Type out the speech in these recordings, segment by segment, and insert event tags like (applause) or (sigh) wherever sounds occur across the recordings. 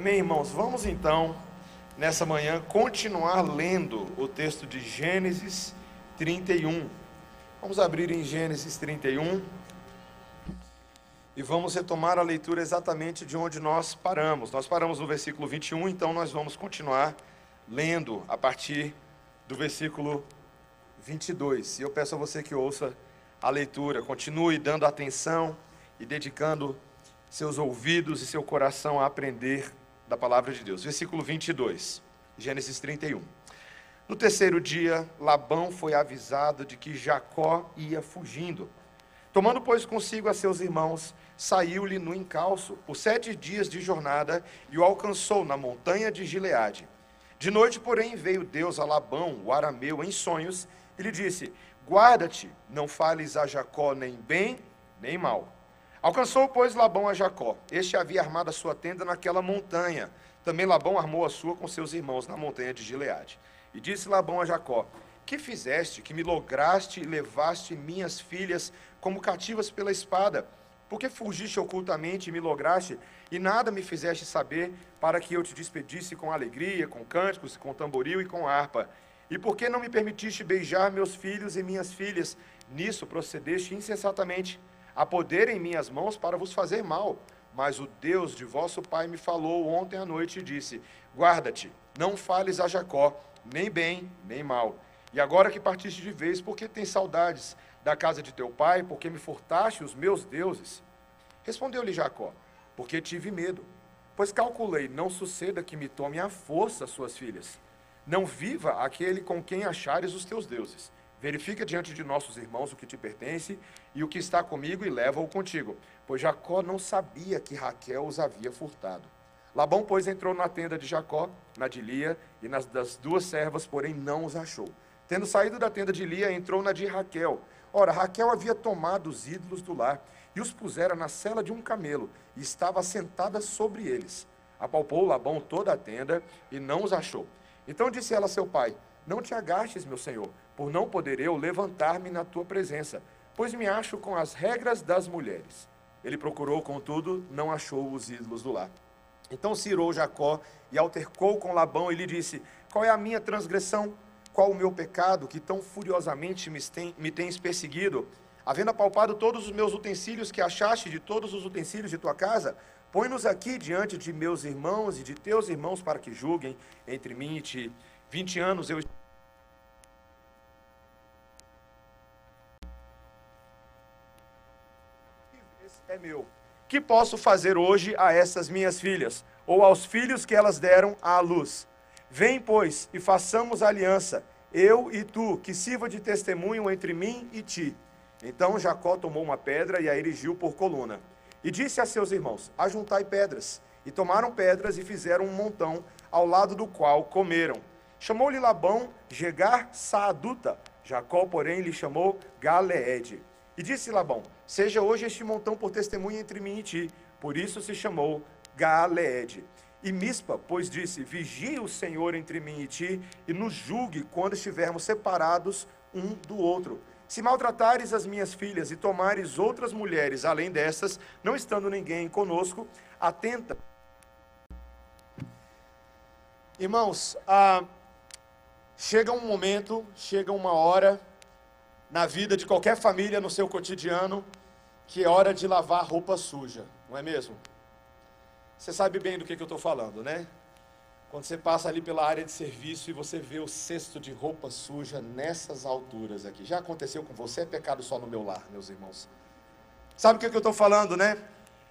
Amém, irmãos? Vamos então, nessa manhã, continuar lendo o texto de Gênesis 31. Vamos abrir em Gênesis 31 e vamos retomar a leitura exatamente de onde nós paramos. Nós paramos no versículo 21, então nós vamos continuar lendo a partir do versículo 22. E eu peço a você que ouça a leitura, continue dando atenção e dedicando seus ouvidos e seu coração a aprender da palavra de Deus. Versículo 22, Gênesis 31. No terceiro dia, Labão foi avisado de que Jacó ia fugindo. Tomando, pois, consigo a seus irmãos, saiu-lhe no encalço por sete dias de jornada e o alcançou na montanha de Gileade. De noite, porém, veio Deus a Labão, o arameu, em sonhos, e lhe disse: Guarda-te, não fales a Jacó nem bem nem mal. Alcançou, pois, Labão a Jacó. Este havia armado a sua tenda naquela montanha. Também Labão armou a sua com seus irmãos na montanha de Gileade. E disse Labão a Jacó: Que fizeste, que me lograste e levaste minhas filhas como cativas pela espada? Porque fugiste ocultamente e me lograste, e nada me fizeste saber, para que eu te despedisse com alegria, com cânticos, com tamboril e com harpa? E por que não me permitiste beijar meus filhos e minhas filhas? Nisso procedeste insensatamente, a poder em minhas mãos para vos fazer mal. Mas o Deus de vosso pai me falou ontem à noite e disse: Guarda-te, não fales a Jacó, nem bem, nem mal. E agora que partiste de vez, por que tens saudades da casa de teu pai, porque me furtaste os meus deuses? Respondeu-lhe Jacó: Porque tive medo, pois calculei, não suceda que me tome à força suas filhas. Não viva aquele com quem achares os teus deuses. Verifica diante de nossos irmãos o que te pertence e o que está comigo e leva-o contigo. Pois Jacó não sabia que Raquel os havia furtado. Labão, pois, entrou na tenda de Jacó, na de Lia, e nas das duas servas, porém não os achou. Tendo saído da tenda de Lia, entrou na de Raquel. Ora, Raquel havia tomado os ídolos do lar e os pusera na cela de um camelo, e estava sentada sobre eles. Apalpou Labão toda a tenda e não os achou. Então disse ela a seu pai: Não te agastes, meu senhor, por não poder eu levantar-me na tua presença, pois me acho com as regras das mulheres. Ele procurou, contudo, não achou os ídolos do lar. Então se irou Jacó e altercou com Labão e lhe disse: Qual é a minha transgressão? Qual o meu pecado que tão furiosamente me, tens perseguido? Havendo apalpado todos os meus utensílios que achaste de todos os utensílios de tua casa, põe-nos aqui diante de meus irmãos e de teus irmãos para que julguem entre mim e ti. Vinte anos eu é meu. Que posso fazer hoje a essas minhas filhas, ou aos filhos que elas deram à luz? Vem, pois, e façamos aliança, eu e tu, que sirva de testemunho entre mim e ti. Então Jacó tomou uma pedra e a erigiu por coluna. E disse a seus irmãos: Ajuntai pedras. E tomaram pedras e fizeram um montão, ao lado do qual comeram. Chamou-lhe Labão Jegar Saaduta. Jacó, porém, lhe chamou Galeede. E disse Labão: Seja hoje este montão por testemunha entre mim e ti. Por isso se chamou Galeede. E Mispa, pois disse: Vigie o Senhor entre mim e ti, e nos julgue quando estivermos separados um do outro. Se maltratares as minhas filhas e tomares outras mulheres além dessas, não estando ninguém conosco, atenta. Irmãos, ah, chega um momento, chega uma hora na vida de qualquer família, no seu cotidiano, que é hora de lavar roupa suja, não é mesmo? Você sabe bem do que, que eu estou falando, né? Quando você passa ali pela área de serviço e você vê o cesto de roupa suja nessas alturas aqui. Já aconteceu com você? É pecado só no meu lar, meus irmãos. Sabe o que, que eu estou falando, né?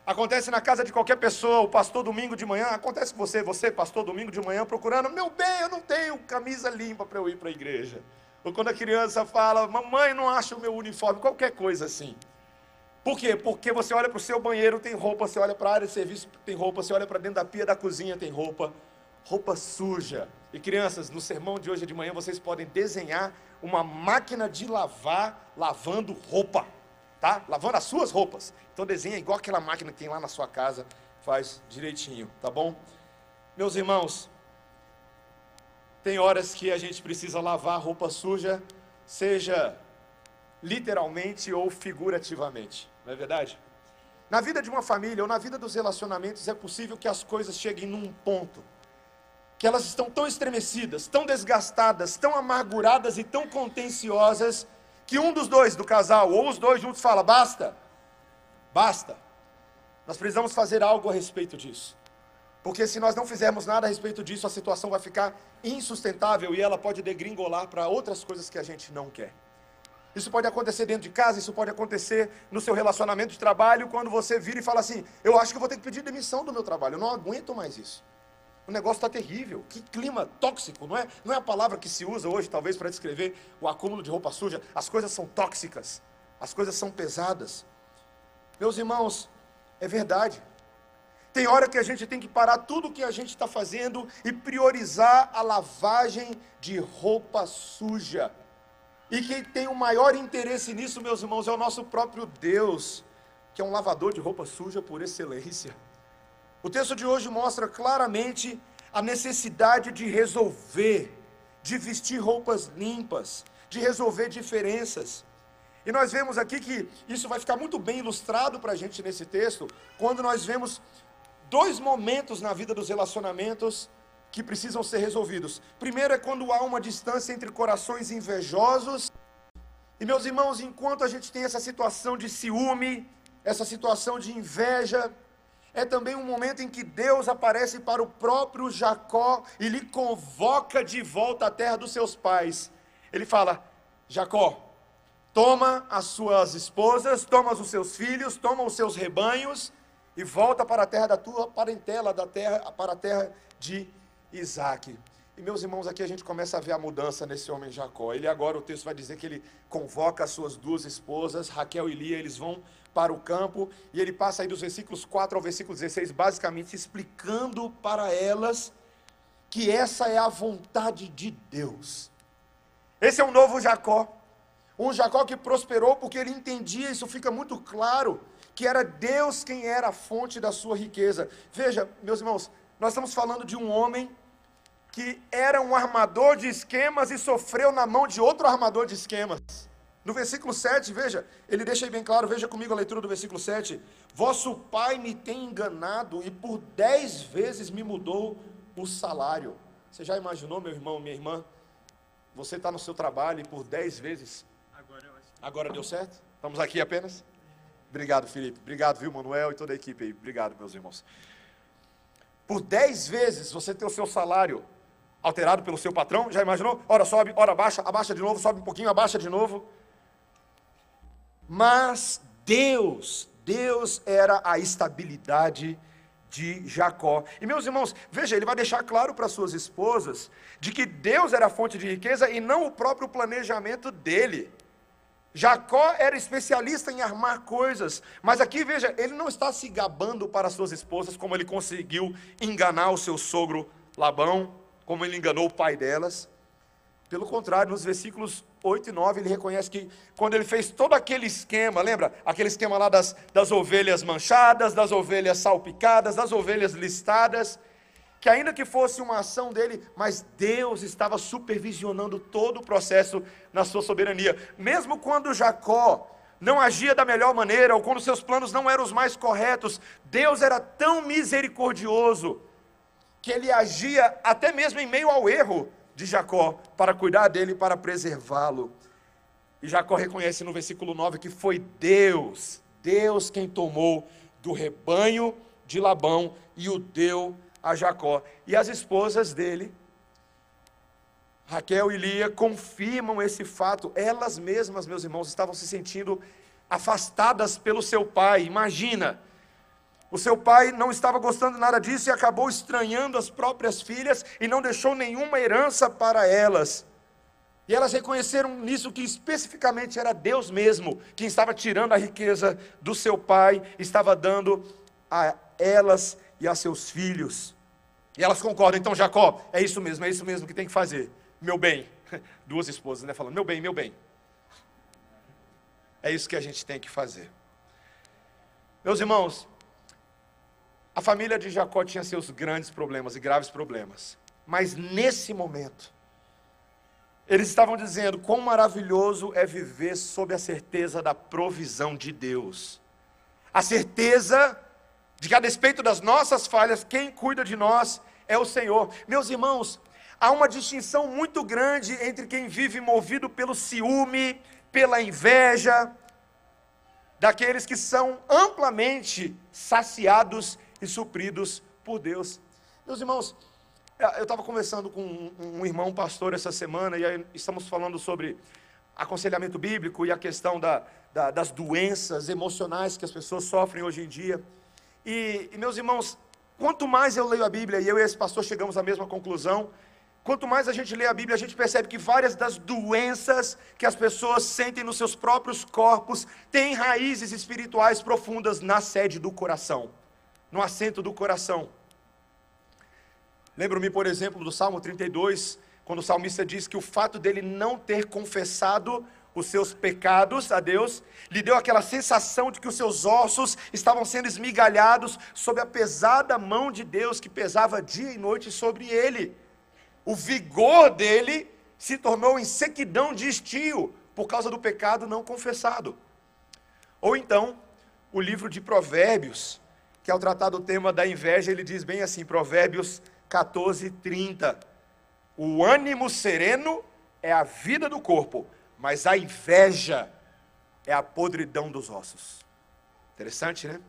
Acontece na casa de qualquer pessoa, o pastor domingo de manhã, acontece com você, você, pastor domingo de manhã, procurando, meu bem, eu não tenho camisa limpa para eu ir para a igreja. Ou quando a criança fala, mamãe, não acha o meu uniforme, qualquer coisa assim. Por quê? Porque você olha para o seu banheiro, tem roupa, você olha para a área de serviço, tem roupa, você olha para dentro da pia da cozinha, tem roupa. Roupa suja. E crianças, no sermão de hoje de manhã, vocês podem desenhar uma máquina de lavar, lavando roupa. Tá? Lavando as suas roupas. Então desenha igual aquela máquina que tem lá na sua casa, faz direitinho, tá bom? Meus irmãos, tem horas que a gente precisa lavar roupa suja, seja literalmente ou figurativamente, não é verdade? Na vida de uma família ou na vida dos relacionamentos é possível que as coisas cheguem num ponto que elas estão tão estremecidas, tão desgastadas, tão amarguradas e tão contenciosas que um dos dois do casal ou os dois juntos fala: "Basta. Basta. Nós precisamos fazer algo a respeito disso". Porque se nós não fizermos nada a respeito disso, a situação vai ficar insustentável e ela pode degringolar para outras coisas que a gente não quer. Isso pode acontecer dentro de casa, isso pode acontecer no seu relacionamento de trabalho, quando você vira e fala assim: Eu acho que vou ter que pedir demissão do meu trabalho, eu não aguento mais isso. O negócio está terrível. Que clima tóxico, não é? Não é a palavra que se usa hoje, talvez, para descrever o acúmulo de roupa suja. As coisas são tóxicas, as coisas são pesadas. Meus irmãos, é verdade. Tem hora que a gente tem que parar tudo o que a gente está fazendo e priorizar a lavagem de roupa suja. E quem tem o maior interesse nisso, meus irmãos, é o nosso próprio Deus, que é um lavador de roupa suja por excelência. O texto de hoje mostra claramente a necessidade de resolver, de vestir roupas limpas, de resolver diferenças. E nós vemos aqui que isso vai ficar muito bem ilustrado para a gente nesse texto, quando nós vemos dois momentos na vida dos relacionamentos que precisam ser resolvidos. Primeiro é quando há uma distância entre corações invejosos. E meus irmãos, enquanto a gente tem essa situação de ciúme, essa situação de inveja, é também um momento em que Deus aparece para o próprio Jacó e lhe convoca de volta à terra dos seus pais. Ele fala: Jacó, toma as suas esposas, toma os seus filhos, toma os seus rebanhos e volta para a terra da tua parentela, da terra para a terra de Isaac. E meus irmãos, aqui a gente começa a ver a mudança nesse homem Jacó. Ele agora, o texto vai dizer que ele convoca as suas duas esposas, Raquel e Lia, eles vão para o campo, e ele passa aí dos versículos 4 ao versículo 16, basicamente explicando para elas que essa é a vontade de Deus. Esse é um novo Jacó, um Jacó que prosperou porque ele entendia, isso fica muito claro, que era Deus quem era a fonte da sua riqueza. Veja, meus irmãos, nós estamos falando de um homem que era um armador de esquemas e sofreu na mão de outro armador de esquemas. No versículo 7, veja, ele deixa aí bem claro, veja comigo a leitura do versículo 7. Vosso pai me tem enganado e por dez vezes me mudou o salário. Você já imaginou, meu irmão, minha irmã? Você está no seu trabalho e por dez vezes. Agora, Agora deu certo? Estamos aqui apenas? Obrigado, Felipe. Obrigado, viu, Manuel e toda a equipe aí. Obrigado, meus irmãos. Por dez vezes você ter o seu salário alterado pelo seu patrão, já imaginou? Ora sobe, ora abaixa, abaixa de novo, sobe um pouquinho, abaixa de novo. Mas Deus, Deus era a estabilidade de Jacó. E meus irmãos, veja, ele vai deixar claro para suas esposas de que Deus era a fonte de riqueza e não o próprio planejamento dele. Jacó era especialista em armar coisas, mas aqui veja, ele não está se gabando para suas esposas como ele conseguiu enganar o seu sogro Labão, como ele enganou o pai delas. Pelo contrário, nos versículos 8 e 9, ele reconhece que quando ele fez todo aquele esquema, lembra? Aquele esquema lá das, das ovelhas manchadas, das ovelhas salpicadas, das ovelhas listadas, que ainda que fosse uma ação dele, mas Deus estava supervisionando todo o processo na sua soberania. Mesmo quando Jacó não agia da melhor maneira, ou quando seus planos não eram os mais corretos, Deus era tão misericordioso que ele agia até mesmo em meio ao erro de Jacó para cuidar dele, para preservá-lo. E Jacó reconhece no versículo 9 que foi Deus, Deus quem tomou do rebanho de Labão e o deu a Jacó. E as esposas dele, Raquel e Lia, confirmam esse fato. Elas mesmas, meus irmãos, estavam se sentindo afastadas pelo seu pai. Imagina, o seu pai não estava gostando nada disso e acabou estranhando as próprias filhas e não deixou nenhuma herança para elas. E elas reconheceram nisso que especificamente era Deus mesmo quem estava tirando a riqueza do seu pai, estava dando a elas e a seus filhos. E elas concordam, então Jacó, é isso mesmo, é isso mesmo que tem que fazer. Meu bem, (laughs) duas esposas, né, falando, meu bem, meu bem. É isso que a gente tem que fazer. Meus irmãos, a família de Jacó tinha seus grandes problemas e graves problemas. Mas nesse momento, eles estavam dizendo quão maravilhoso é viver sob a certeza da provisão de Deus. a certeza de que, a despeito das nossas falhas, quem cuida de nós é o Senhor. Meus irmãos, há uma distinção muito grande entre quem vive movido pelo ciúme, pela inveja, daqueles que são amplamente saciados e supridos por Deus. Meus irmãos, eu estava conversando com um, um irmão pastor essa semana e estamos falando sobre aconselhamento bíblico e a questão da, da, das doenças emocionais que as pessoas sofrem hoje em dia. E, e, meus irmãos, quanto mais eu leio a Bíblia, e eu e esse pastor chegamos à mesma conclusão, quanto mais a gente lê a Bíblia, a gente percebe que várias das doenças que as pessoas sentem nos seus próprios corpos têm raízes espirituais profundas na sede do coração, no assento do coração. Lembro-me, por exemplo, do Salmo 32, quando o salmista diz que o fato dele não ter confessado os seus pecados a Deus, lhe deu aquela sensação de que os seus ossos estavam sendo esmigalhados sob a pesada mão de Deus que pesava dia e noite sobre ele. O vigor dele se tornou em sequidão de estio por causa do pecado não confessado. Ou então, o livro de Provérbios, que ao tratar do tema da inveja, ele diz bem assim, Provérbios 14, 30. O ânimo sereno é a vida do corpo, mas a inveja é a podridão dos ossos. Interessante, né?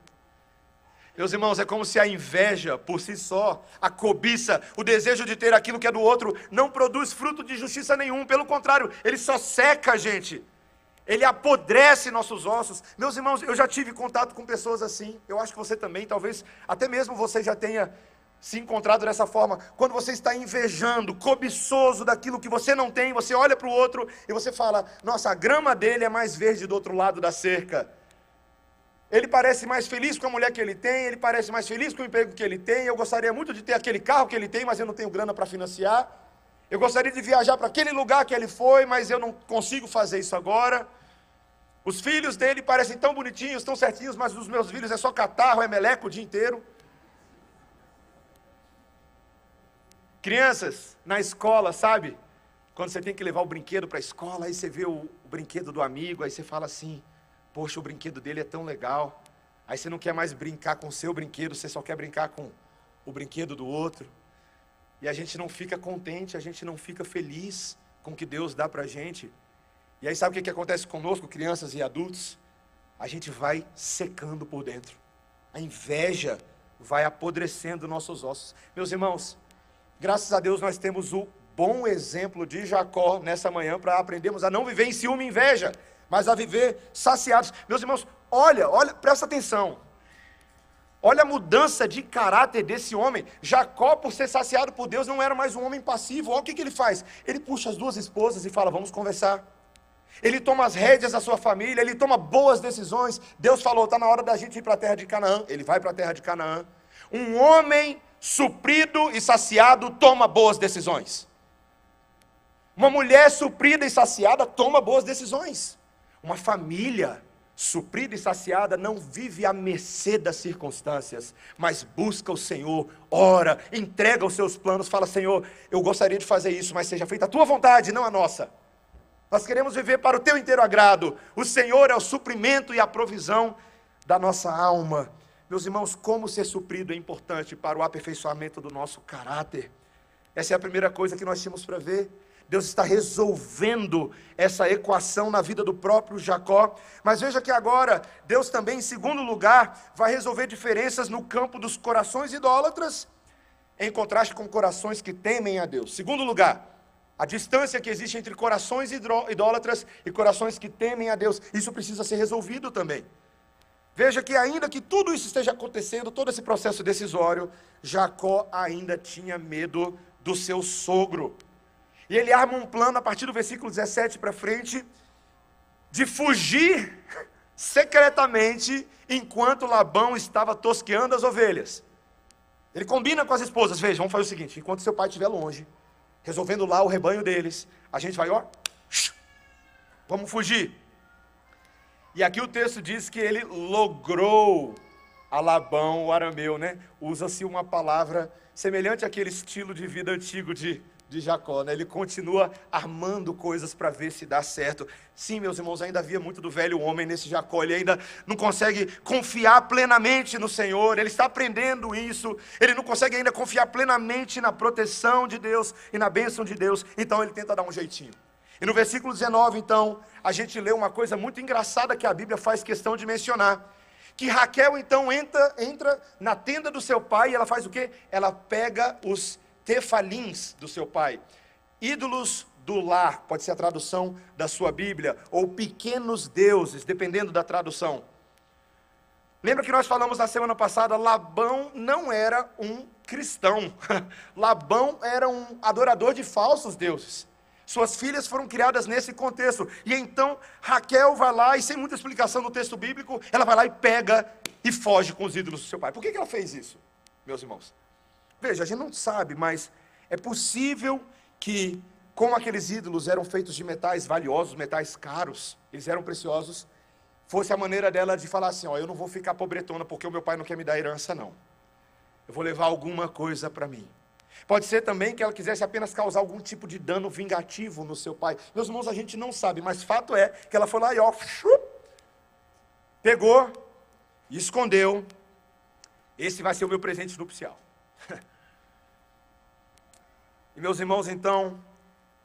Meus irmãos, é como se a inveja por si só, a cobiça, o desejo de ter aquilo que é do outro, não produz fruto de justiça nenhum, pelo contrário, ele só seca a gente, ele apodrece nossos ossos. Meus irmãos, eu já tive contato com pessoas assim, eu acho que você também, talvez até mesmo você já tenha se encontrado dessa forma, quando você está invejando, cobiçoso daquilo que você não tem, você olha para o outro e você fala: Nossa, a grama dele é mais verde do outro lado da cerca. Ele parece mais feliz com a mulher que ele tem, ele parece mais feliz com o emprego que ele tem. Eu gostaria muito de ter aquele carro que ele tem, mas eu não tenho grana para financiar. Eu gostaria de viajar para aquele lugar que ele foi, mas eu não consigo fazer isso agora. Os filhos dele parecem tão bonitinhos, tão certinhos, mas os meus filhos é só catarro, é meleco o dia inteiro. Crianças, na escola, sabe? Quando você tem que levar o brinquedo para a escola, aí você vê o, o, brinquedo do amigo, aí você fala assim: Poxa, o brinquedo dele é tão legal. Aí você não quer mais brincar com o seu brinquedo, você só quer brincar com o brinquedo do outro. E a gente não fica contente, a gente não fica feliz com o que Deus dá para a gente. E aí sabe o que, que acontece conosco, crianças e adultos? A gente vai secando por dentro. A inveja vai apodrecendo nossos ossos. Meus irmãos, Graças a Deus nós temos o bom exemplo de Jacó nessa manhã para aprendermos a não viver em ciúme e inveja, mas a viver saciados. Meus irmãos, olha, olha, presta atenção. Olha a mudança de caráter desse homem. Jacó, por ser saciado por Deus, não era mais um homem passivo. Olha o que, que ele faz. Ele puxa as duas esposas e fala: Vamos conversar. Ele toma as rédeas da sua família, ele toma boas decisões. Deus falou: Está na hora da gente ir para a terra de Canaã. Ele vai para a terra de Canaã. Um homem suprido e saciado toma boas decisões. Uma mulher suprida e saciada toma boas decisões. Uma família suprida e saciada não vive à mercê das circunstâncias, mas busca o Senhor, ora, entrega os seus planos, fala: Senhor, eu gostaria de fazer isso, mas seja feita a tua vontade, não a nossa. Nós queremos viver para o teu inteiro agrado. O Senhor é o suprimento e a provisão da nossa alma. Meus irmãos, como ser suprido é importante para o aperfeiçoamento do nosso caráter. Essa é a primeira coisa que nós tínhamos para ver. Deus está resolvendo essa equação na vida do próprio Jacó. Mas veja que agora, Deus também, em segundo lugar, vai resolver diferenças no campo dos corações idólatras, em contraste com corações que temem a Deus. Segundo lugar, a distância que existe entre corações idólatras e corações que temem a Deus. Isso precisa ser resolvido também. Veja que, ainda que tudo isso esteja acontecendo, todo esse processo decisório, Jacó ainda tinha medo do seu sogro. E ele arma um plano, a partir do versículo 17 para frente, de fugir secretamente enquanto Labão estava tosqueando as ovelhas. Ele combina com as esposas: veja, vamos fazer o seguinte: enquanto seu pai estiver longe, resolvendo lá o rebanho deles, a gente vai, ó, vamos fugir. E aqui o texto diz que ele logrou a Labão, o arameu, né? Usa-se uma palavra semelhante àquele estilo de vida antigo de de Jacó, né? Ele continua armando coisas para ver se dá certo. Sim, meus irmãos, ainda havia muito do velho homem nesse Jacó. Ele ainda não consegue confiar plenamente no Senhor. Ele está aprendendo isso. Ele não consegue ainda confiar plenamente na proteção de Deus e na bênção de Deus. Então ele tenta dar um jeitinho. E no versículo 19, então, a gente lê uma coisa muito engraçada que a Bíblia faz questão de mencionar. Que Raquel então entra, entra na tenda do seu pai e ela faz o quê? Ela pega os tefalins do seu pai, ídolos do lar, pode ser a tradução da sua Bíblia, ou pequenos deuses, dependendo da tradução. Lembra que nós falamos na semana passada, Labão não era um cristão. (laughs) Labão era um adorador de falsos deuses. Suas filhas foram criadas nesse contexto. E então Raquel vai lá, e sem muita explicação no texto bíblico, ela vai lá e pega e foge com os ídolos do seu pai. Por que ela fez isso, meus irmãos? Veja, a gente não sabe, mas é possível que, como aqueles ídolos eram feitos de metais valiosos, metais caros, eles eram preciosos, fosse a maneira dela de falar assim: ó, eu não vou ficar pobretona porque o meu pai não quer me dar herança, não. Eu vou levar alguma coisa para mim. Pode ser também que ela quisesse apenas causar algum tipo de dano vingativo no seu pai. Meus irmãos, a gente não sabe, mas fato é que ela foi lá e ó, pegou e escondeu. Esse vai ser o meu presente nupcial. (laughs) E meus irmãos, então,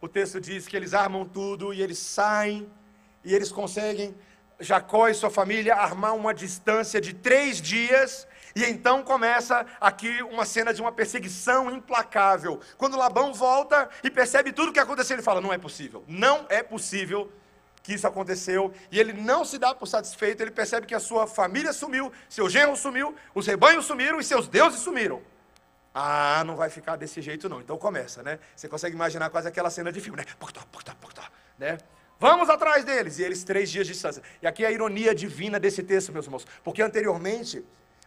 o texto diz que eles armam tudo e eles saem e eles conseguem, Jacó e sua família, armar uma distância de três dias. E então começa aqui uma cena de uma perseguição implacável. Quando Labão volta e percebe tudo o que aconteceu, ele fala: Não é possível, não é possível que isso aconteceu. E ele não se dá por satisfeito, ele percebe que a sua família sumiu, seu genro sumiu, os rebanhos sumiram e seus deuses sumiram. Ah, não vai ficar desse jeito não. Então começa, né? Você consegue imaginar quase aquela cena de filme, né? Né? Vamos atrás deles. E eles três dias de distância. E aqui é a ironia divina desse texto, meus irmãos. Porque anteriormente,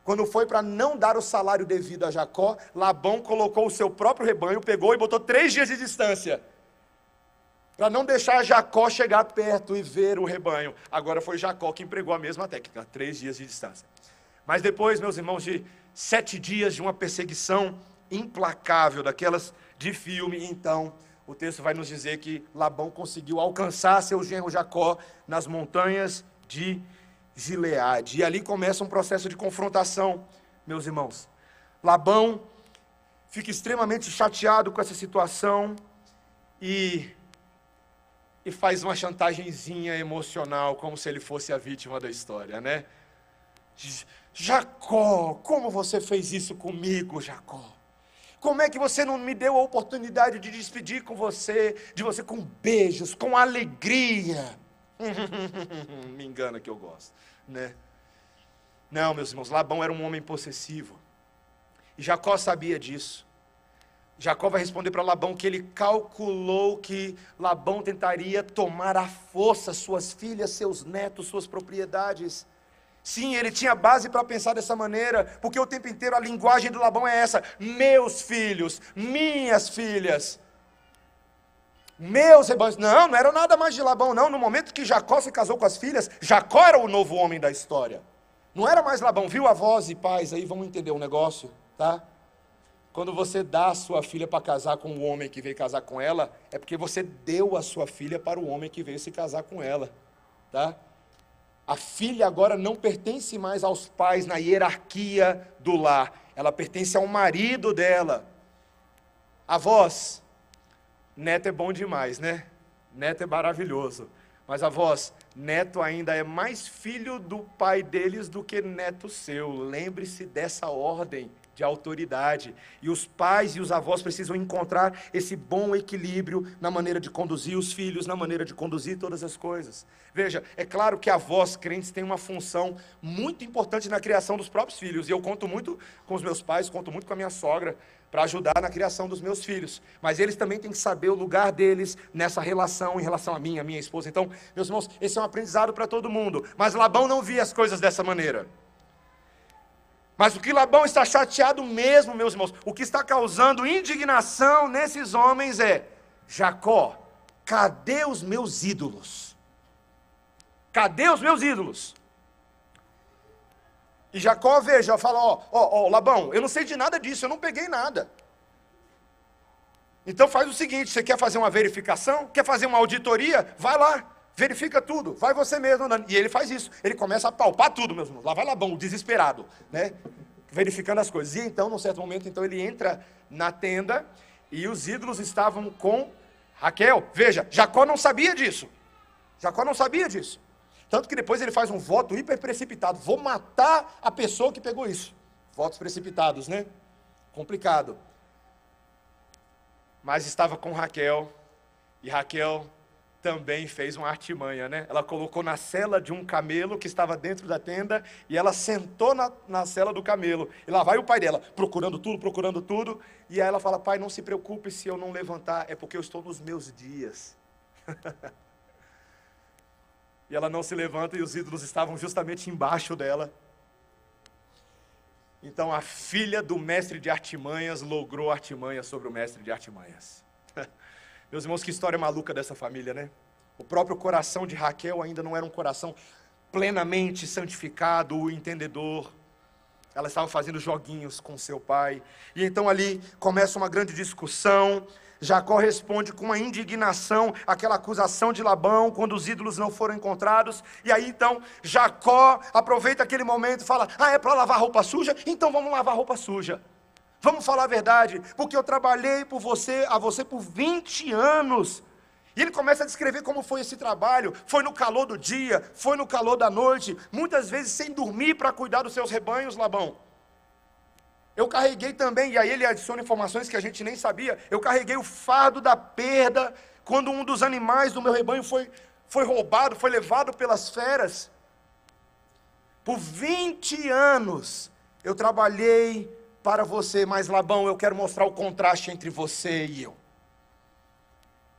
quando foi para não dar o salário devido a Jacó, Labão colocou o seu próprio rebanho, pegou e botou três dias de distância. Para não deixar Jacó chegar perto e ver o rebanho. Agora foi Jacó que empregou a mesma técnica, três dias de distância. Mas depois, meus irmãos, de sete dias de uma perseguição implacável, daquelas de filme, então o texto vai nos dizer que Labão conseguiu alcançar seu genro Jacó nas montanhas de Gileade. E ali começa um processo de confrontação, meus irmãos. Labão fica extremamente chateado com essa situação e, e faz uma chantagemzinha emocional, como se ele fosse a vítima da história, né? Jacó, como você fez isso comigo, Jacó? Como é que você não me deu a oportunidade de despedir com você, de você com beijos, com alegria? (laughs) me engana que eu gosto, né? Não, meus irmãos, Labão era um homem possessivo. E Jacó sabia disso. Jacó vai responder para Labão que ele calculou que Labão tentaria tomar à força suas filhas, seus netos, suas propriedades. Sim, ele tinha base para pensar dessa maneira, porque o tempo inteiro a linguagem do Labão é essa: meus filhos, minhas filhas, meus rebanhos. Não, não era nada mais de Labão, não. No momento que Jacó se casou com as filhas, Jacó era o novo homem da história. Não era mais Labão. Viu avós e pais aí? Vamos entender um negócio, tá? Quando você dá a sua filha para casar com o homem que veio casar com ela, é porque você deu a sua filha para o homem que veio se casar com ela, tá? A filha agora não pertence mais aos pais na hierarquia do lar, ela pertence ao marido dela. Avós, neto é bom demais, né? Neto é maravilhoso. Mas avós, neto ainda é mais filho do pai deles do que neto seu. Lembre-se dessa ordem de autoridade. E os pais e os avós precisam encontrar esse bom equilíbrio na maneira de conduzir os filhos, na maneira de conduzir todas as coisas. Veja, é claro que avós crentes têm uma função muito importante na criação dos próprios filhos. E eu conto muito com os meus pais, conto muito com a minha sogra para ajudar na criação dos meus filhos. Mas eles também têm que saber o lugar deles nessa relação em relação a mim, a minha esposa. Então, meus irmãos, esse é um aprendizado para todo mundo. Mas Labão não via as coisas dessa maneira. Mas o que Labão está chateado mesmo, meus irmãos, o que está causando indignação nesses homens é: Jacó, cadê os meus ídolos? Cadê os meus ídolos? E Jacó, veja, fala: Ó, ó, ó, Labão, eu não sei de nada disso, eu não peguei nada. Então faz o seguinte: você quer fazer uma verificação? Quer fazer uma auditoria? Vai lá, verifica tudo, vai você mesmo andando. E ele faz isso, ele começa a palpar tudo, meus irmãos. Lá vai Labão, desesperado, né? Verificando as coisas. E então, num certo momento, então ele entra na tenda e os ídolos estavam com Raquel. Veja, Jacó não sabia disso. Jacó não sabia disso. Tanto que depois ele faz um voto hiper precipitado: vou matar a pessoa que pegou isso. Votos precipitados, né? Complicado mas estava com Raquel, e Raquel também fez uma artimanha, né? Ela colocou na cela de um camelo que estava dentro da tenda e ela sentou na, na cela do camelo. E lá vai o pai dela, procurando tudo, procurando tudo. E aí ela fala: Pai, não se preocupe se eu não levantar, é porque eu estou nos meus dias. (laughs) e ela não se levanta e os ídolos estavam justamente embaixo dela. Então a filha do mestre de artimanhas logrou artimanhas sobre o mestre de artimanhas. (laughs) Meus irmãos, que história maluca dessa família, né? O próprio coração de Raquel ainda não era um coração plenamente santificado, entendedor. Ela estava fazendo joguinhos com seu pai. E então ali começa uma grande discussão. Jacó responde com uma indignação àquela acusação de Labão quando os ídolos não foram encontrados. E aí então Jacó aproveita aquele momento e fala: Ah, é para lavar roupa suja? Então vamos lavar roupa suja. Vamos falar a verdade, porque eu trabalhei por você, a você por 20 anos. E ele começa a descrever como foi esse trabalho. Foi no calor do dia, foi no calor da noite, muitas vezes sem dormir para cuidar dos seus rebanhos, Labão. Eu carreguei também, e aí ele adiciona informações que a gente nem sabia. Eu carreguei o fardo da perda quando um dos animais do meu rebanho foi, foi roubado, foi levado pelas feras. Por 20 anos eu trabalhei para você, mas Labão, eu quero mostrar o contraste entre você e eu.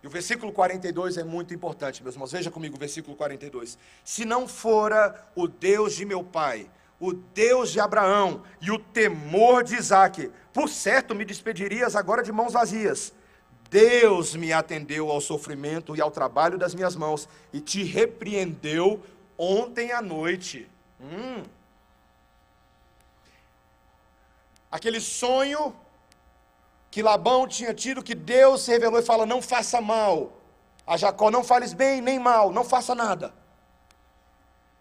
E o versículo 42 é muito importante, meus irmãos. Veja comigo o versículo 42. Se não fora o Deus de meu pai, o Deus de Abraão e o temor de Isaac. Por certo, me despedirias agora de mãos vazias. Deus me atendeu ao sofrimento e ao trabalho das minhas mãos e te repreendeu ontem à noite. Hum. Aquele sonho que Labão tinha tido, que Deus se revelou e fala: Não faça mal. A Jacó, não fales bem nem mal, não faça nada.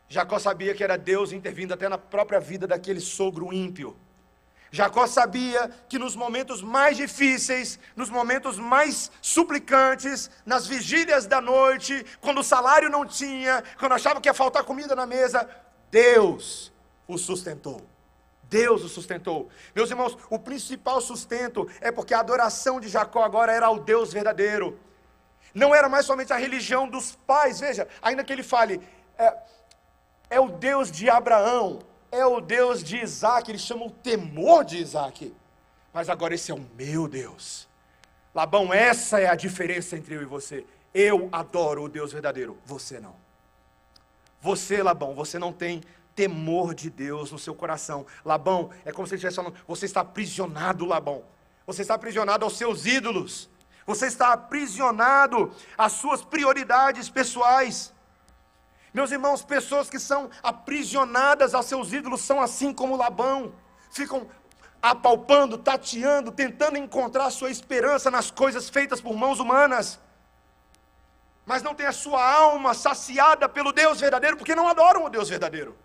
Jacó sabia que era Deus intervindo até na própria vida daquele sogro ímpio. Jacó sabia que nos momentos mais difíceis, nos momentos mais suplicantes, nas vigílias da noite, quando o salário não tinha, quando achava que ia faltar comida na mesa, Deus o sustentou. Deus o sustentou. Meus irmãos, o principal sustento é porque a adoração de Jacó agora era ao Deus verdadeiro. Não era mais somente a religião dos pais, veja, ainda que ele fale. É, é o Deus de Abraão, é o Deus de Isaac, ele chama o temor de Isaac. Mas agora esse é o meu Deus. Labão, essa é a diferença entre eu e você. Eu adoro o Deus verdadeiro, você não. Você, Labão, você não tem temor de Deus no seu coração. Labão, é como se ele estivesse falando, você está aprisionado, Labão. Você está aprisionado aos seus ídolos. Você está aprisionado às suas prioridades pessoais. Meus irmãos, pessoas que são aprisionadas aos seus ídolos são assim como Labão, ficam apalpando, tateando, tentando encontrar sua esperança nas coisas feitas por mãos humanas, mas não tem a sua alma saciada pelo Deus verdadeiro, porque não adoram o Deus verdadeiro.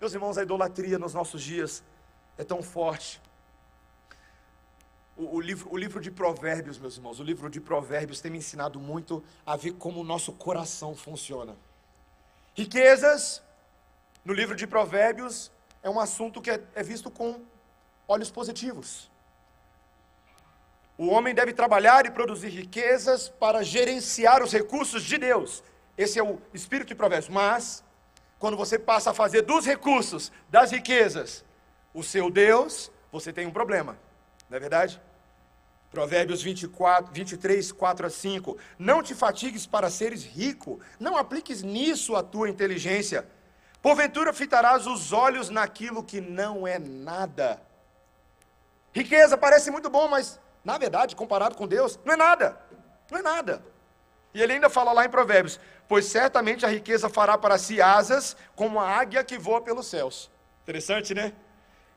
Meus irmãos, a idolatria nos nossos dias é tão forte. O, o, livro, o livro de Provérbios, meus irmãos, o livro de Provérbios tem me ensinado muito a ver como o nosso coração funciona. Riquezas, no livro de Provérbios, é um assunto que é, é visto com olhos positivos. O homem deve trabalhar e produzir riquezas para gerenciar os recursos de Deus. Esse é o espírito de Provérbios. Mas, quando você passa a fazer dos recursos, das riquezas, o seu Deus, você tem um problema. Não é verdade? Provérbios 24, 23, 4 a 5. Não te fatigues para seres rico, não apliques nisso a tua inteligência. Porventura fitarás os olhos naquilo que não é nada. Riqueza parece muito bom, mas na verdade, comparado com Deus, não é nada. Não é nada. E ele ainda fala lá em Provérbios: Pois certamente a riqueza fará para si asas, como a águia que voa pelos céus. Interessante, né?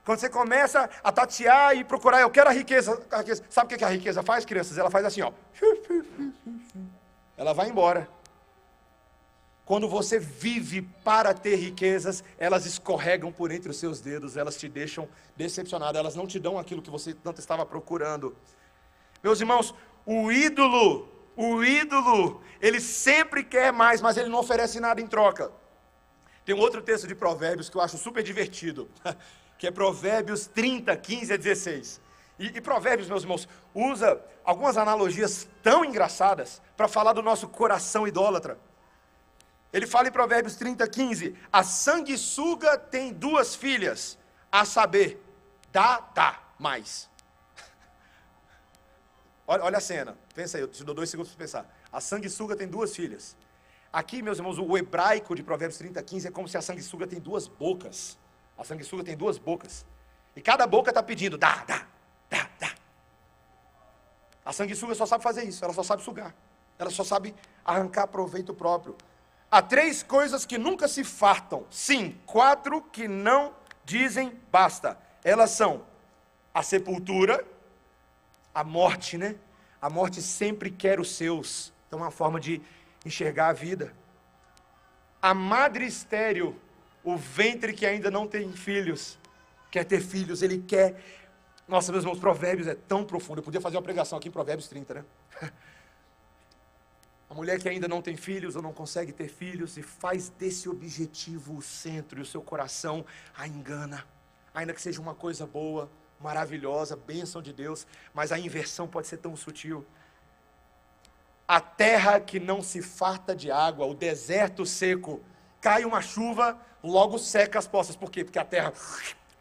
Quando você começa a tatear e procurar, eu quero a riqueza, a riqueza. Sabe o que a riqueza faz, crianças? Ela faz assim, ó. Ela vai embora. Quando você vive para ter riquezas, elas escorregam por entre os seus dedos, elas te deixam decepcionado, elas não te dão aquilo que você tanto estava procurando. Meus irmãos, o ídolo, o ídolo, ele sempre quer mais, mas ele não oferece nada em troca. Tem um outro texto de Provérbios que eu acho super divertido, (laughs) que é Provérbios 30, 15 a 16. E, e Provérbios, meus irmãos, usa algumas analogias tão engraçadas para falar do nosso coração idólatra. Ele fala em Provérbios 30, 15: A sanguessuga tem duas filhas, a saber, dá, dá, mais. (laughs) olha, olha a cena, pensa aí, eu te dou dois segundos para pensar. A sanguessuga tem duas filhas. Aqui, meus irmãos, o hebraico de Provérbios 30, 15 é como se a sanguessuga tem duas bocas. A sanguessuga tem duas bocas. E cada boca está pedindo, dá, dá, dá, dá. A sanguessuga só sabe fazer isso, ela só sabe sugar. Ela só sabe arrancar proveito próprio. Há três coisas que nunca se fartam. Sim, quatro que não dizem basta. Elas são a sepultura, a morte, né? A morte sempre quer os seus. Então é uma forma de enxergar a vida. A madre estéreo, o ventre que ainda não tem filhos, quer ter filhos, ele quer. Nossa, meus irmãos, Provérbios é tão profundo. Eu podia fazer uma pregação aqui em Provérbios 30, né? (laughs) A mulher que ainda não tem filhos ou não consegue ter filhos e faz desse objetivo o centro e o seu coração a engana. Ainda que seja uma coisa boa, maravilhosa, bênção de Deus, mas a inversão pode ser tão sutil. A terra que não se farta de água, o deserto seco, cai uma chuva, logo seca as poças. Por quê? Porque a terra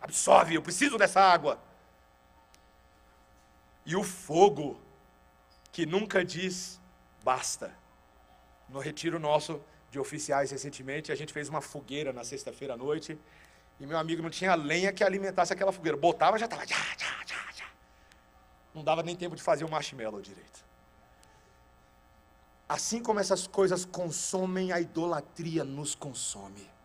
absorve, eu preciso dessa água. E o fogo, que nunca diz basta. No retiro nosso de oficiais recentemente, a gente fez uma fogueira na sexta-feira à noite, e meu amigo não tinha lenha que alimentasse aquela fogueira. Botava, já estava. Já, já, já. Não dava nem tempo de fazer o marshmallow direito. Assim como essas coisas consomem, a idolatria nos consome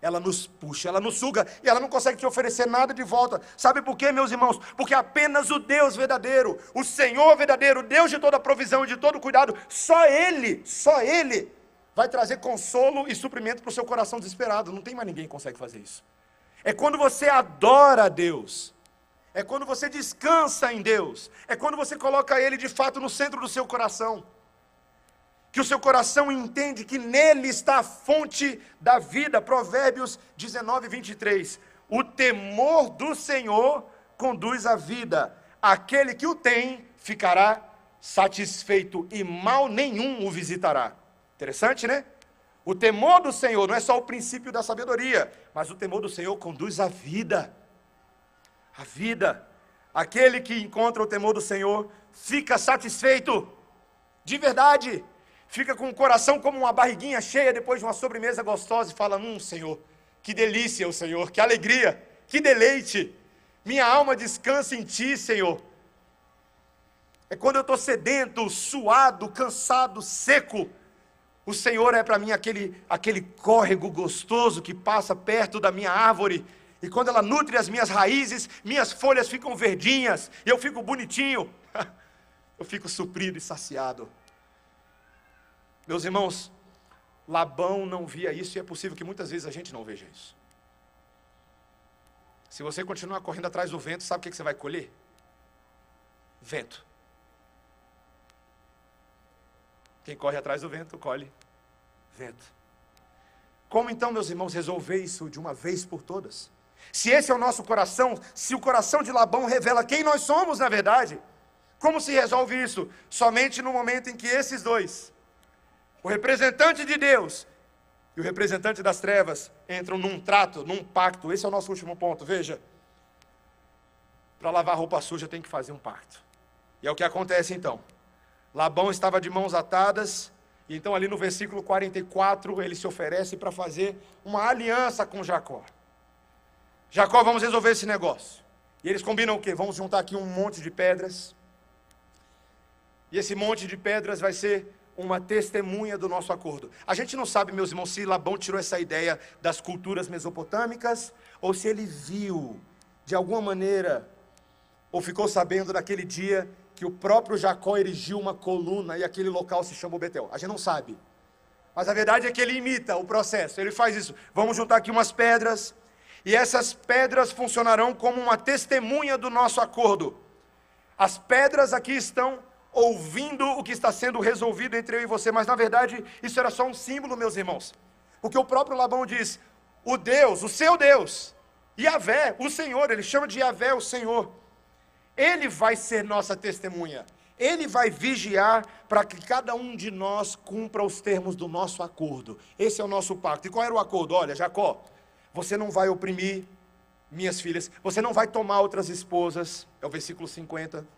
ela nos puxa, ela nos suga e ela não consegue te oferecer nada de volta. Sabe por quê, meus irmãos? Porque apenas o Deus verdadeiro, o Senhor verdadeiro, o Deus de toda provisão e de todo cuidado, só Ele, só Ele vai trazer consolo e suprimento para o seu coração desesperado. Não tem mais ninguém que consegue fazer isso. É quando você adora a Deus, é quando você descansa em Deus, é quando você coloca Ele de fato no centro do seu coração que o seu coração entende que nele está a fonte da vida. Provérbios 19, 23. O temor do Senhor conduz à vida. Aquele que o tem ficará satisfeito e mal nenhum o visitará. Interessante, né? O temor do Senhor não é só o princípio da sabedoria, mas o temor do Senhor conduz à vida. A vida. Aquele que encontra o temor do Senhor fica satisfeito. De verdade fica com o coração como uma barriguinha cheia depois de uma sobremesa gostosa e fala: Hum, Senhor, que delícia o Senhor, que alegria, que deleite. Minha alma descansa em Ti, Senhor. É quando eu estou sedento, suado, cansado, seco. O Senhor é para mim aquele, aquele córrego gostoso que passa perto da minha árvore. E quando ela nutre as minhas raízes, minhas folhas ficam verdinhas, e eu fico bonitinho. (laughs) Eu fico suprido e saciado. Meus irmãos, Labão não via isso e é possível que muitas vezes a gente não veja isso. Se você continuar correndo atrás do vento, sabe o que você vai colher? Vento. Quem corre atrás do vento, colhe vento. Como então, meus irmãos, resolver isso de uma vez por todas? Se esse é o nosso coração, se o coração de Labão revela quem nós somos na verdade, como se resolve isso? Somente no momento em que esses dois o representante de Deus e o representante das trevas entram num trato, num pacto. Esse é o nosso último ponto. Veja, para lavar roupa suja tem que fazer um pacto. E é o que acontece então. Labão estava de mãos atadas, e então ali no versículo 44 ele se oferece para fazer uma aliança com Jacó. Jacó, vamos resolver esse negócio. E eles combinam o quê? Vamos juntar aqui um monte de pedras. E esse monte de pedras vai ser uma testemunha do nosso acordo. A gente não sabe, meus irmãos, se Labão tirou essa ideia das culturas mesopotâmicas ou se ele viu de alguma maneira, ou ficou sabendo naquele dia que o próprio Jacó erigiu uma coluna e aquele local se chamou Betel. A gente não sabe. Mas a verdade é que ele imita o processo, ele faz isso. Vamos juntar aqui umas pedras, e essas pedras funcionarão como uma testemunha do nosso acordo. As pedras aqui estão ouvindo o que está sendo resolvido entre eu e você, mas na verdade isso era só um símbolo, meus irmãos. Porque o próprio Labão diz: o Deus, o seu Deus, Yahvé, o Senhor, ele chama de Yahvé o Senhor, ele vai ser nossa testemunha. Ele vai vigiar para que cada um de nós cumpra os termos do nosso acordo. Esse é o nosso pacto. E qual era o acordo? Olha, Jacó, você não vai oprimir minhas filhas, você não vai tomar outras esposas. É o versículo 50.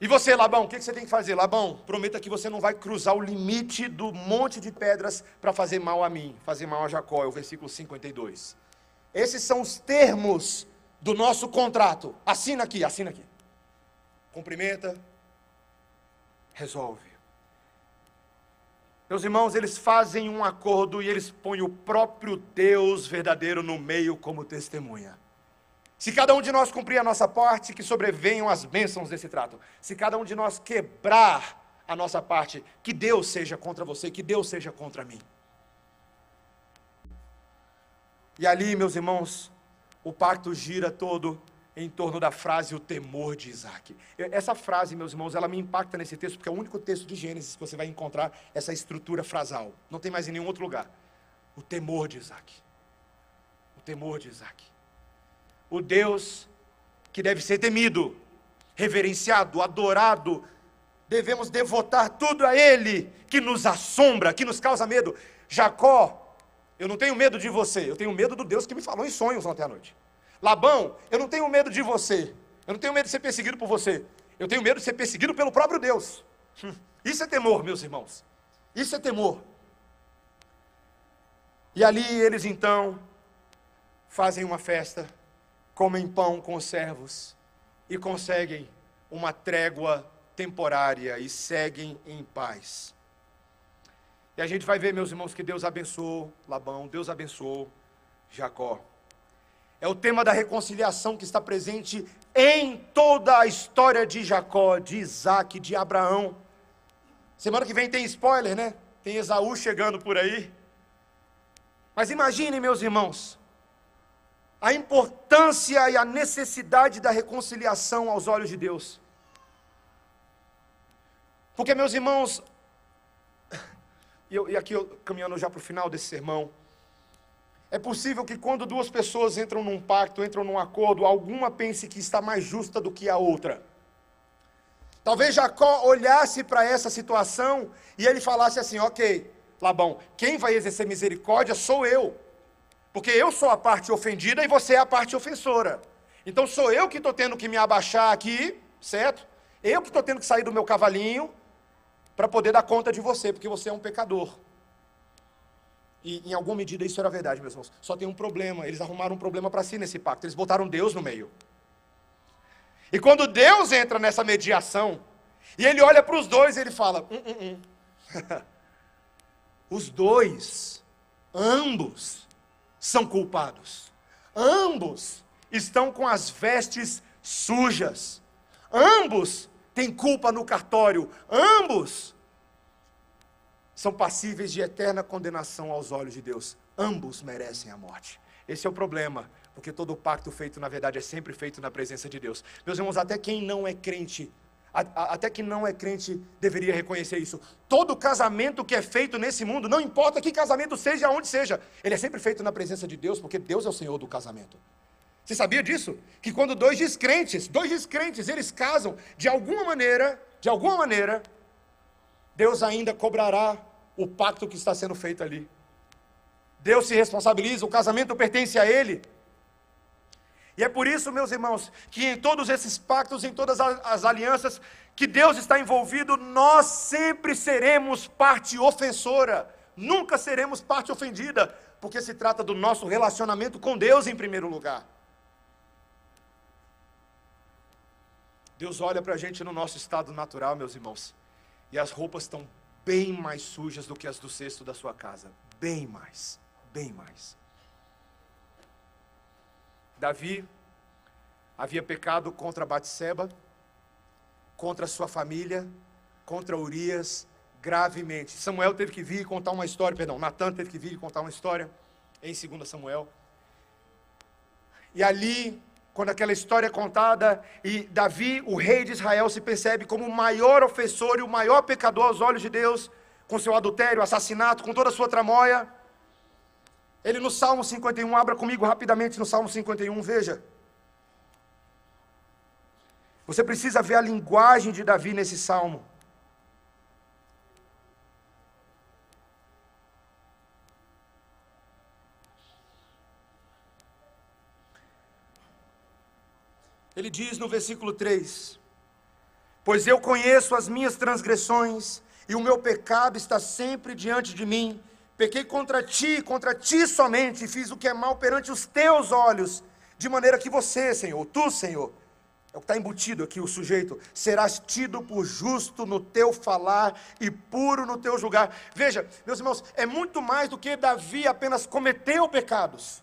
E você, Labão, o que você tem que fazer? Labão, prometa que você não vai cruzar o limite do monte de pedras para fazer mal a mim, fazer mal a Jacó, é o versículo 52. Esses são os termos do nosso contrato. Assina aqui, assina aqui. Cumprimenta, resolve. Meus irmãos, eles fazem um acordo e eles põem o próprio Deus verdadeiro no meio como testemunha. Se cada um de nós cumprir a nossa parte, que sobrevenham as bênçãos desse trato. Se cada um de nós quebrar a nossa parte, que Deus seja contra você, que Deus seja contra mim. E ali, meus irmãos, o pacto gira todo em torno da frase o temor de Isaac. Essa frase, meus irmãos, ela me impacta nesse texto, porque é o único texto de Gênesis que você vai encontrar essa estrutura frasal. Não tem mais em nenhum outro lugar. O temor de Isaac. O temor de Isaac o Deus que deve ser temido, reverenciado, adorado. Devemos devotar tudo a Ele, que nos assombra, que nos causa medo. Jacó, eu não tenho medo de você, eu tenho medo do Deus que me falou em sonhos ontem à noite. Labão, eu não tenho medo de você, eu não tenho medo de ser perseguido por você, eu tenho medo de ser perseguido pelo próprio Deus. Hum, isso é temor, meus irmãos. Isso é temor. E ali eles então fazem uma festa comem pão com os servos e conseguem uma trégua temporária e seguem em paz. E a gente vai ver, meus irmãos, que Deus abençoou Labão, Deus abençoou Jacó. É o tema da reconciliação que está presente em toda a história de Jacó, de Isaac, de Abraão. Semana que vem tem spoiler, né? Tem Esaú chegando por aí. Mas imaginem, meus irmãos, a importância e a necessidade da reconciliação aos olhos de Deus. Porque, meus irmãos, e, eu, e aqui eu caminhando já para o final desse sermão, é possível que quando duas pessoas entram num pacto, entram num acordo, alguma pense que está mais justa do que a outra. Talvez Jacó olhasse para essa situação e ele falasse assim: Ok, Labão, quem vai exercer misericórdia sou eu. Porque eu sou a parte ofendida e você é a parte ofensora. Então sou eu que estou tendo que me abaixar aqui, certo? Eu que estou tendo que sair do meu cavalinho para poder dar conta de você, porque você é um pecador. E em alguma medida isso era verdade, meus irmãos. Só tem um problema. Eles arrumaram um problema para si nesse pacto. Eles botaram Deus no meio. E quando Deus entra nessa mediação, e ele olha para os dois, ele fala: hum, hum, hum. (laughs) os dois, ambos, são culpados. Ambos estão com as vestes sujas. Ambos têm culpa no cartório. Ambos são passíveis de eterna condenação aos olhos de Deus. Ambos merecem a morte. Esse é o problema, porque todo pacto feito, na verdade, é sempre feito na presença de Deus. Meus irmãos, até quem não é crente até que não é crente deveria reconhecer isso. Todo casamento que é feito nesse mundo, não importa que casamento seja, aonde seja, ele é sempre feito na presença de Deus, porque Deus é o Senhor do casamento. Você sabia disso? Que quando dois descrentes, dois descrentes, eles casam, de alguma maneira, de alguma maneira, Deus ainda cobrará o pacto que está sendo feito ali. Deus se responsabiliza, o casamento pertence a Ele. E é por isso, meus irmãos, que em todos esses pactos, em todas as alianças que Deus está envolvido, nós sempre seremos parte ofensora, nunca seremos parte ofendida, porque se trata do nosso relacionamento com Deus em primeiro lugar. Deus olha para a gente no nosso estado natural, meus irmãos, e as roupas estão bem mais sujas do que as do cesto da sua casa, bem mais, bem mais. Davi havia pecado contra Batseba, contra sua família, contra Urias, gravemente. Samuel teve que vir contar uma história, perdão, Natan teve que vir contar uma história em 2 Samuel. E ali, quando aquela história é contada, e Davi, o rei de Israel, se percebe como o maior ofensor e o maior pecador aos olhos de Deus, com seu adultério, assassinato, com toda a sua tramóia. Ele no Salmo 51, abra comigo rapidamente no Salmo 51, veja. Você precisa ver a linguagem de Davi nesse salmo. Ele diz no versículo 3: Pois eu conheço as minhas transgressões, e o meu pecado está sempre diante de mim. Pequei contra ti, contra ti somente, e fiz o que é mal perante os teus olhos, de maneira que você, Senhor, tu, Senhor, é o que está embutido aqui, o sujeito. Serás tido por justo no teu falar e puro no teu julgar. Veja, meus irmãos, é muito mais do que Davi apenas cometeu pecados.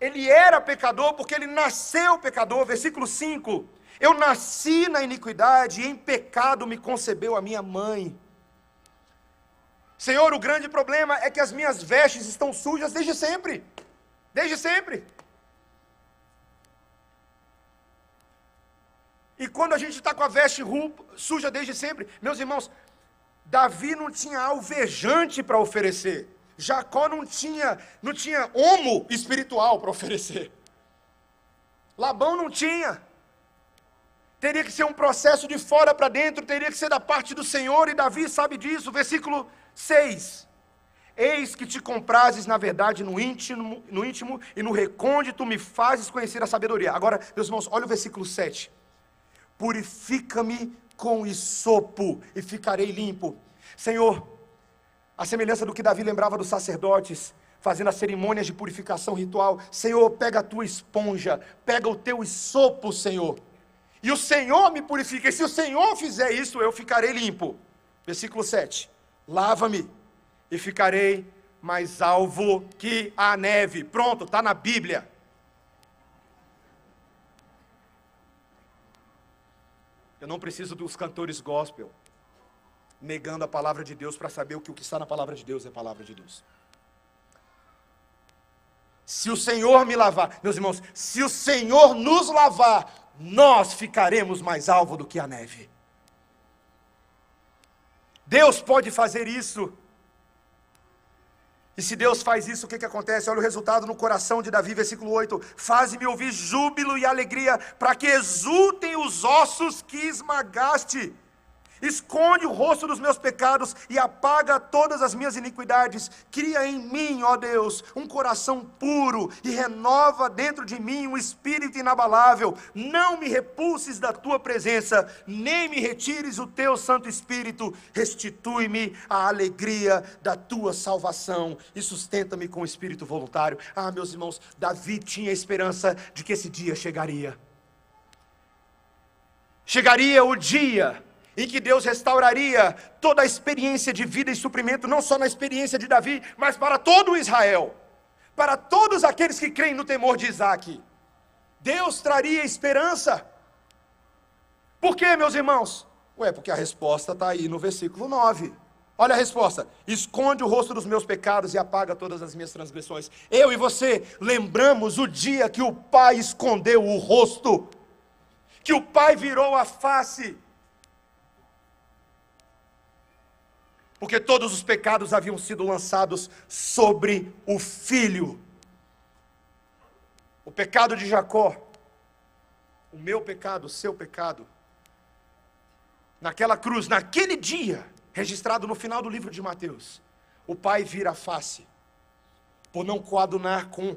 Ele era pecador porque ele nasceu pecador. Versículo 5: Eu nasci na iniquidade e em pecado me concebeu a minha mãe. Senhor, o grande problema é que as minhas vestes estão sujas desde sempre. Desde sempre. E quando a gente está com a veste suja desde sempre, meus irmãos, Davi não tinha alvejante para oferecer. Jacó não tinha, não tinha homo espiritual para oferecer. Labão não tinha. Teria que ser um processo de fora para dentro, teria que ser da parte do Senhor, e Davi sabe disso. Versículo 6. Eis que te comprases, na verdade, no íntimo, no íntimo e no recôndito me fazes conhecer a sabedoria. Agora, meus irmãos, olha o versículo 7 purifica-me com isopo e ficarei limpo. Senhor, a semelhança do que Davi lembrava dos sacerdotes, fazendo as cerimônias de purificação ritual, Senhor, pega a tua esponja, pega o teu isopo, Senhor, e o Senhor me purifica, e se o Senhor fizer isso, eu ficarei limpo. Versículo 7: Lava-me e ficarei mais alvo que a neve. Pronto, está na Bíblia. Eu não preciso dos cantores gospel negando a palavra de Deus para saber o que o que está na palavra de Deus é palavra de Deus. Se o Senhor me lavar, meus irmãos, se o Senhor nos lavar, nós ficaremos mais alvo do que a neve. Deus pode fazer isso e se Deus faz isso, o que, que acontece? Olha o resultado no coração de Davi, versículo 8: Faz-me ouvir júbilo e alegria, para que exultem os ossos que esmagaste. Esconde o rosto dos meus pecados e apaga todas as minhas iniquidades. Cria em mim, ó Deus, um coração puro e renova dentro de mim um espírito inabalável. Não me repulses da tua presença, nem me retires o teu Santo Espírito. Restitui-me a alegria da tua salvação e sustenta-me com o espírito voluntário. Ah, meus irmãos, Davi tinha esperança de que esse dia chegaria. Chegaria o dia em que Deus restauraria toda a experiência de vida e suprimento, não só na experiência de Davi, mas para todo Israel, para todos aqueles que creem no temor de Isaac. Deus traria esperança. Por quê, meus irmãos? Ué, porque a resposta está aí no versículo 9. Olha a resposta: esconde o rosto dos meus pecados e apaga todas as minhas transgressões. Eu e você lembramos o dia que o pai escondeu o rosto, que o pai virou a face porque todos os pecados haviam sido lançados sobre o filho. O pecado de Jacó, o meu pecado, o seu pecado, naquela cruz, naquele dia, registrado no final do livro de Mateus, o pai vira a face, por não coadunar com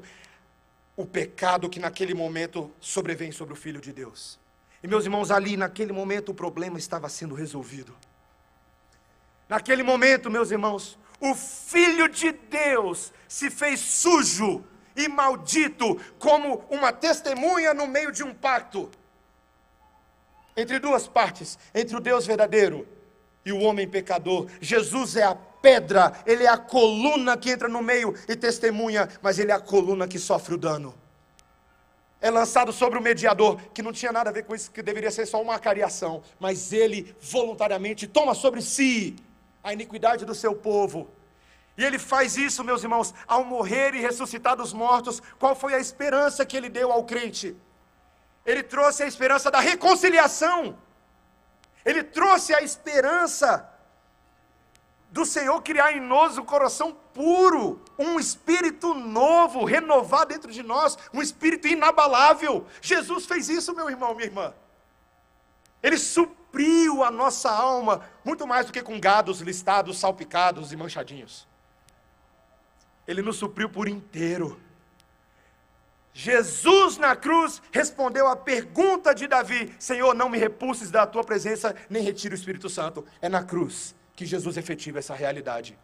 o pecado que naquele momento sobrevém sobre o Filho de Deus. E meus irmãos, ali naquele momento o problema estava sendo resolvido. Naquele momento, meus irmãos, o Filho de Deus se fez sujo e maldito como uma testemunha no meio de um pacto entre duas partes, entre o Deus verdadeiro e o homem pecador. Jesus é a pedra, ele é a coluna que entra no meio e testemunha, mas ele é a coluna que sofre o dano. é lançado sobre o mediador, que não tinha nada a ver com isso, que deveria ser só uma cariação, mas ele voluntariamente toma sobre si a iniquidade do seu povo. E ele faz isso, meus irmãos, ao morrer e ressuscitar dos mortos. Qual foi a esperança que ele deu ao crente? Ele trouxe a esperança da reconciliação. Ele trouxe a esperança do Senhor criar em nós um coração puro, um espírito novo, renovado dentro de nós, um espírito inabalável. Jesus fez isso, meu irmão, minha irmã. Ele supriu a nossa alma muito mais do que com gados listados, salpicados e manchadinhos. Ele nos supriu por inteiro. Jesus na cruz respondeu à pergunta de Davi: Senhor, não me repulses da tua presença, nem retire o Espírito Santo. É na cruz que Jesus efetiva essa realidade.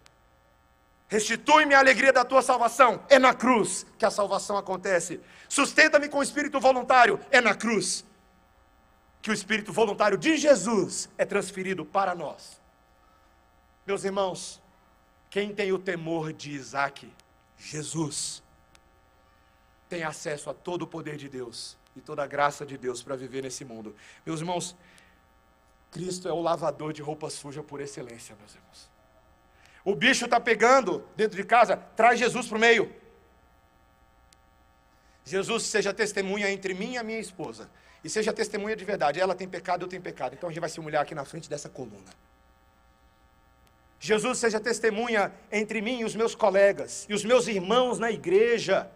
Restitui-me a alegria da tua salvação. É na cruz que a salvação acontece. Sustenta-me com o espírito voluntário. É na cruz que o espírito voluntário de Jesus é transferido para nós. Meus irmãos, quem tem o temor de Isaac, Jesus, tem acesso a todo o poder de Deus e toda a graça de Deus para viver nesse mundo. Meus irmãos, Cristo é o lavador de roupa suja por excelência, meus irmãos. O bicho está pegando dentro de casa, traz Jesus para o meio. Jesus seja testemunha entre mim e a minha esposa. E seja testemunha de verdade. Ela tem pecado, eu tenho pecado. Então a gente vai se humilhar aqui na frente dessa coluna. Jesus seja testemunha entre mim e os meus colegas e os meus irmãos na igreja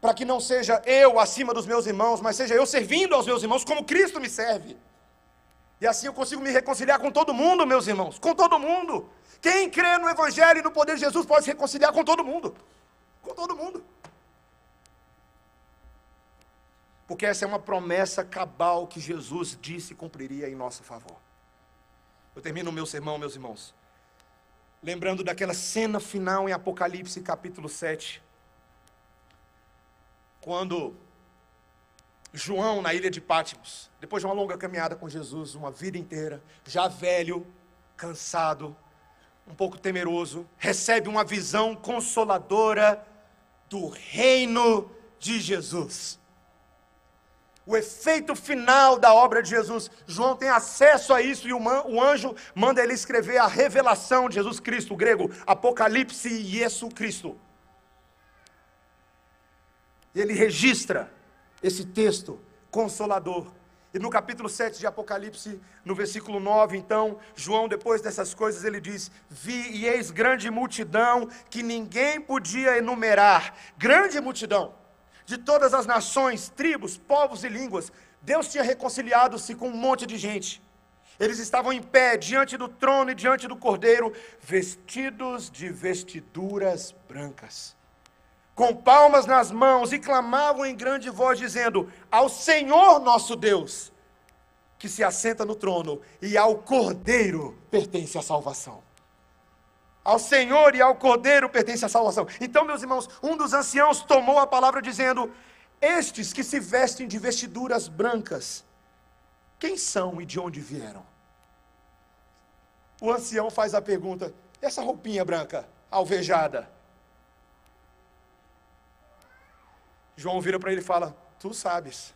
para que não seja eu acima dos meus irmãos, mas seja eu servindo aos meus irmãos como Cristo me serve. E assim eu consigo me reconciliar com todo mundo, meus irmãos, com todo mundo. Quem crê no Evangelho e no poder de Jesus pode se reconciliar com todo mundo. Com todo mundo. Porque essa é uma promessa cabal que Jesus disse cumpriria em nosso favor. Eu termino o meu sermão, meus irmãos, lembrando daquela cena final em Apocalipse capítulo 7 quando João, na ilha de Pátimos, depois de uma longa caminhada com Jesus, uma vida inteira, já velho, cansado, um pouco temeroso, recebe uma visão consoladora do reino de Jesus. O efeito final da obra de Jesus. João tem acesso a isso e o anjo manda ele escrever a revelação de Jesus Cristo, grego, Apocalipse Jesus Cristo. E ele registra esse texto consolador. E no capítulo 7 de Apocalipse, no versículo 9, então, João, depois dessas coisas, ele diz: Vi e eis grande multidão que ninguém podia enumerar grande multidão de todas as nações, tribos, povos e línguas. Deus tinha reconciliado-se com um monte de gente. Eles estavam em pé diante do trono e diante do cordeiro, vestidos de vestiduras brancas com palmas nas mãos, e clamavam em grande voz, dizendo: Ao Senhor nosso Deus, que se assenta no trono, e ao Cordeiro pertence a salvação. Ao Senhor e ao Cordeiro pertence a salvação. Então, meus irmãos, um dos anciãos tomou a palavra dizendo: Estes que se vestem de vestiduras brancas, quem são e de onde vieram? O ancião faz a pergunta: essa roupinha branca, alvejada, João vira para ele e fala: Tu sabes.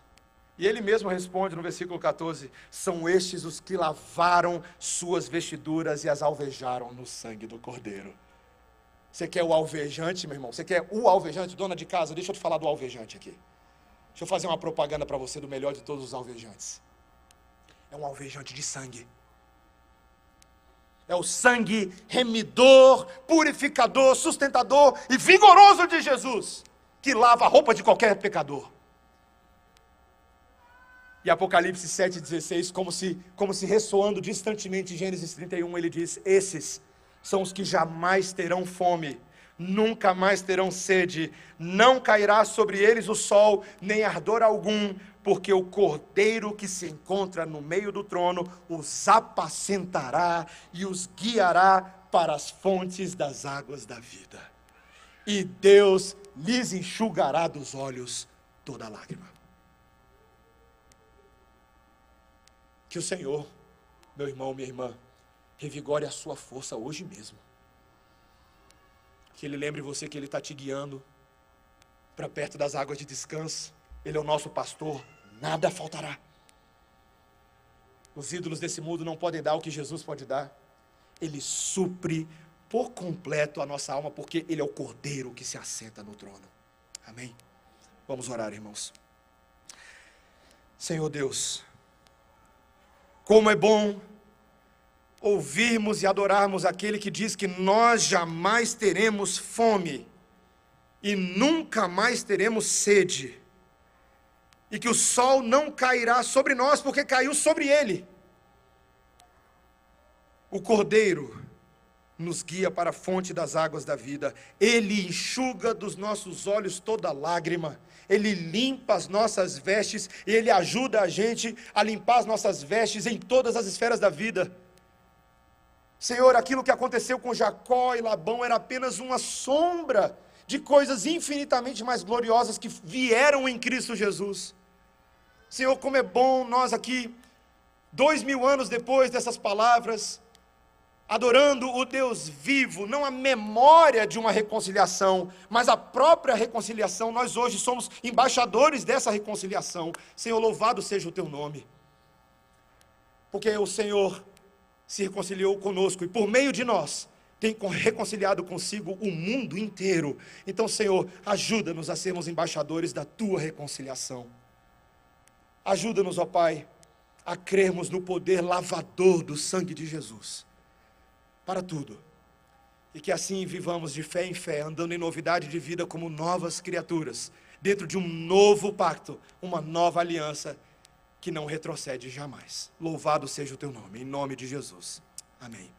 E ele mesmo responde no versículo 14: São estes os que lavaram suas vestiduras e as alvejaram no sangue do Cordeiro. Você quer o alvejante, meu irmão? Você quer o alvejante, dona de casa? Deixa eu te falar do alvejante aqui. Deixa eu fazer uma propaganda para você do melhor de todos os alvejantes. É um alvejante de sangue. É o sangue remidor, purificador, sustentador e vigoroso de Jesus que lava a roupa de qualquer pecador. E Apocalipse 7,16, como se, como se ressoando distantemente em Gênesis 31, ele diz: Esses são os que jamais terão fome, nunca mais terão sede, não cairá sobre eles o sol, nem ardor algum, porque o cordeiro que se encontra no meio do trono os apacentará e os guiará para as fontes das águas da vida. E Deus lhes enxugará dos olhos toda lágrima. Que o Senhor, meu irmão, minha irmã, revigore a sua força hoje mesmo. Que Ele lembre você que Ele está te guiando, para perto das águas de descanso. Ele é o nosso pastor, nada faltará. Os ídolos desse mundo não podem dar o que Jesus pode dar. Ele supre por completo a nossa alma, porque Ele é o cordeiro que se assenta no trono. Amém? Vamos orar, irmãos. Senhor Deus, como é bom ouvirmos e adorarmos aquele que diz que nós jamais teremos fome e nunca mais teremos sede, e que o sol não cairá sobre nós, porque caiu sobre ele. O Cordeiro nos guia para a fonte das águas da vida, ele enxuga dos nossos olhos toda lágrima, ele limpa as nossas vestes, e ele ajuda a gente a limpar as nossas vestes em todas as esferas da vida. Senhor, aquilo que aconteceu com Jacó e Labão era apenas uma sombra de coisas infinitamente mais gloriosas que vieram em Cristo Jesus. Senhor, como é bom nós aqui, dois mil anos depois dessas palavras, adorando o Deus vivo, não a memória de uma reconciliação, mas a própria reconciliação, nós hoje somos embaixadores dessa reconciliação. Senhor, louvado seja o teu nome. Porque o Senhor se reconciliou conosco e por meio de nós tem reconciliado consigo o mundo inteiro. Então, Senhor, ajuda-nos a sermos embaixadores da tua reconciliação. Ajuda-nos, ó Pai, a crermos no poder lavador do sangue de Jesus para tudo. E que assim vivamos de fé em fé, andando em novidade de vida como novas criaturas, dentro de um novo pacto, uma nova aliança que não retrocede jamais. Louvado seja o teu nome, em nome de Jesus. Amém.